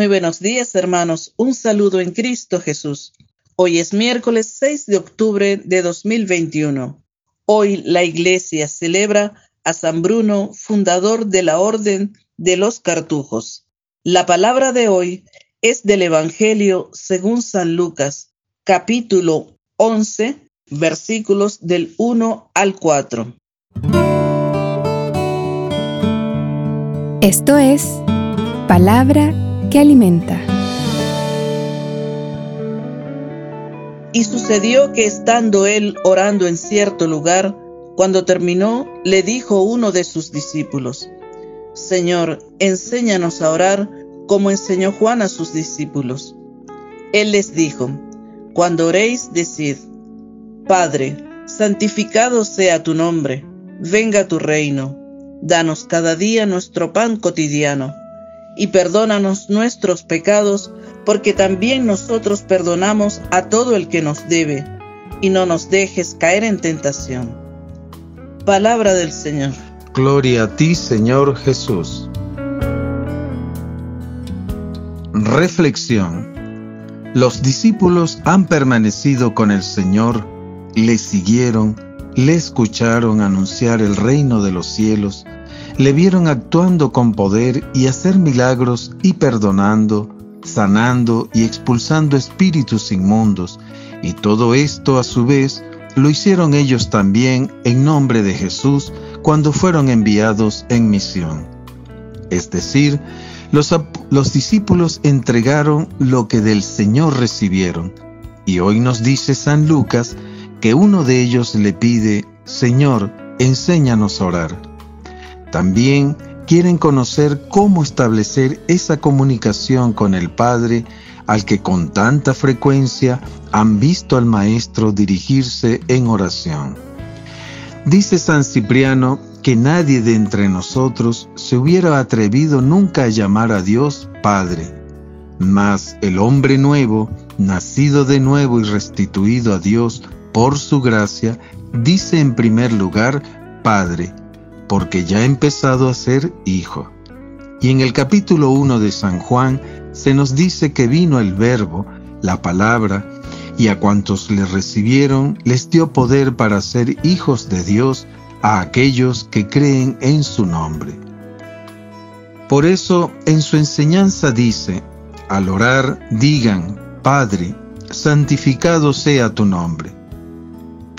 Muy buenos días, hermanos. Un saludo en Cristo Jesús. Hoy es miércoles 6 de octubre de 2021. Hoy la Iglesia celebra a San Bruno, fundador de la Orden de los Cartujos. La palabra de hoy es del Evangelio según San Lucas, capítulo 11, versículos del 1 al 4. Esto es palabra que alimenta. Y sucedió que estando él orando en cierto lugar, cuando terminó, le dijo uno de sus discípulos, Señor, enséñanos a orar como enseñó Juan a sus discípulos. Él les dijo, Cuando oréis, decid, Padre, santificado sea tu nombre, venga tu reino, danos cada día nuestro pan cotidiano, y perdónanos nuestros pecados, porque también nosotros perdonamos a todo el que nos debe, y no nos dejes caer en tentación. Palabra del Señor. Gloria a ti, Señor Jesús. Reflexión. Los discípulos han permanecido con el Señor, le siguieron, le escucharon anunciar el reino de los cielos, le vieron actuando con poder y hacer milagros y perdonando, sanando y expulsando espíritus inmundos, y todo esto a su vez lo hicieron ellos también en nombre de Jesús cuando fueron enviados en misión. Es decir, los, los, discípulos entregaron lo que del Señor recibieron. Y hoy nos dice San Lucas que uno de ellos le pide, Señor, enséñanos a orar. También quieren conocer cómo establecer esa comunicación con el Padre al que con tanta frecuencia han visto al Maestro dirigirse en oración. Dice San Cipriano que nadie de entre nosotros se hubiera atrevido nunca a llamar a Dios Padre, mas el hombre nuevo, nacido de nuevo y restituido a Dios por su gracia, dice en primer lugar Padre, porque ya ha empezado a ser hijo. Y en el capítulo 1 de San Juan se nos dice que vino el Verbo, la palabra, y a cuantos le recibieron les dio poder para ser hijos de Dios a aquellos que creen en su nombre. Por eso en su enseñanza dice, al orar digan, Padre, santificado sea tu nombre.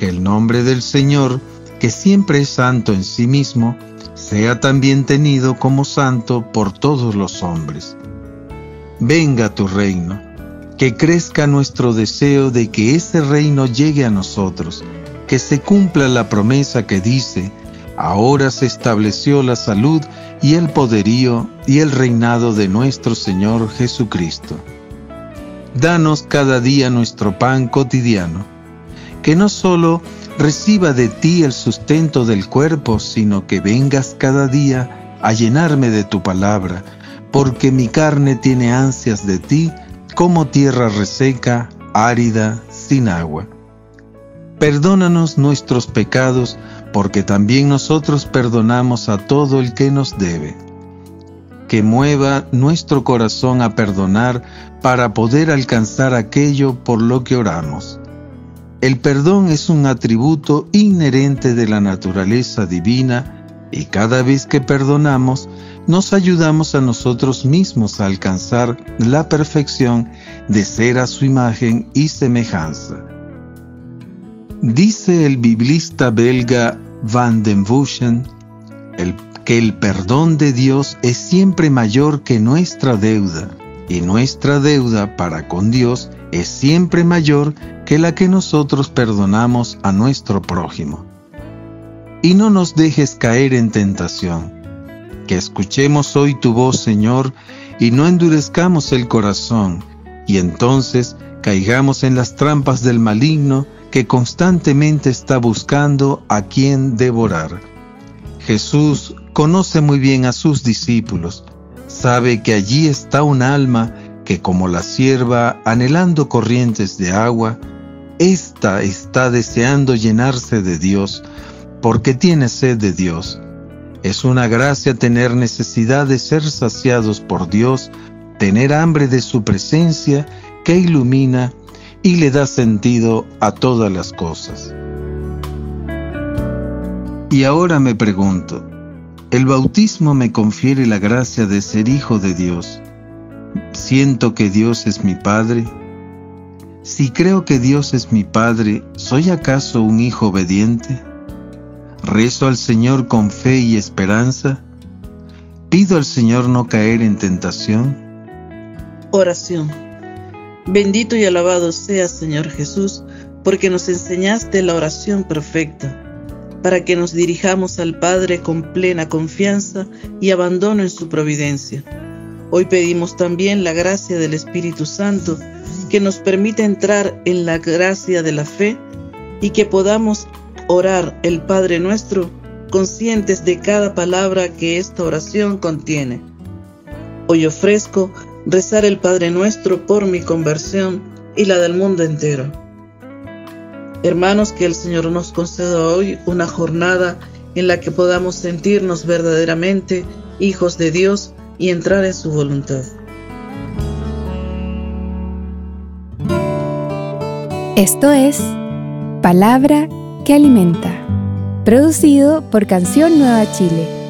Que el nombre del Señor, que siempre es santo en sí mismo, sea también tenido como santo por todos los hombres. Venga tu reino, que crezca nuestro deseo de que ese reino llegue a nosotros, que se cumpla la promesa que dice, ahora se estableció la salud y el poderío y el reinado de nuestro Señor Jesucristo. Danos cada día nuestro pan cotidiano, que no solo reciba de ti el sustento del cuerpo, sino que vengas cada día a llenarme de tu palabra, porque mi carne tiene ansias de ti como tierra reseca, árida, sin agua. Perdónanos nuestros pecados, porque también nosotros perdonamos a todo el que nos debe. Que mueva nuestro corazón a perdonar para poder alcanzar aquello por lo que oramos el perdón es un atributo inherente de la naturaleza divina y cada vez que perdonamos nos ayudamos a nosotros mismos a alcanzar la perfección de ser a su imagen y semejanza. Dice el biblista belga Van den Buschen que el perdón de Dios es siempre mayor que nuestra deuda y nuestra deuda para con Dios es siempre mayor que la que nosotros perdonamos a nuestro prójimo. Y no nos dejes caer en tentación. Que escuchemos hoy tu voz, Señor, y no endurezcamos el corazón, y entonces caigamos en las trampas del maligno que constantemente está buscando a quien devorar. Jesús conoce muy bien a sus discípulos, sabe que allí está un alma que como la sierva anhelando corrientes de agua, ésta está deseando llenarse de Dios, porque tiene sed de Dios. Es una gracia tener necesidad de ser saciados por Dios, tener hambre de su presencia que ilumina y le da sentido a todas las cosas. Y ahora me pregunto, ¿el bautismo me confiere la gracia de ser hijo de Dios? ¿Siento que Dios es mi Padre? Si creo que Dios es mi Padre, ¿soy acaso un hijo obediente? ¿Rezo al Señor con fe y esperanza? ¿Pido al Señor no caer en tentación? Oración. Bendito y alabado seas, Señor Jesús, porque nos enseñaste la oración perfecta para que nos dirijamos al Padre con plena confianza y abandono en su providencia. Hoy pedimos también la gracia del Espíritu Santo que nos permita entrar en la gracia de la fe y que podamos orar el Padre nuestro conscientes de cada palabra que esta oración contiene. Hoy ofrezco rezar el Padre nuestro por mi conversión y la del mundo entero. Hermanos, que el Señor nos conceda hoy una jornada en la que podamos sentirnos verdaderamente hijos de Dios y entrar en su voluntad. Esto es Palabra que Alimenta, producido por Canción Nueva Chile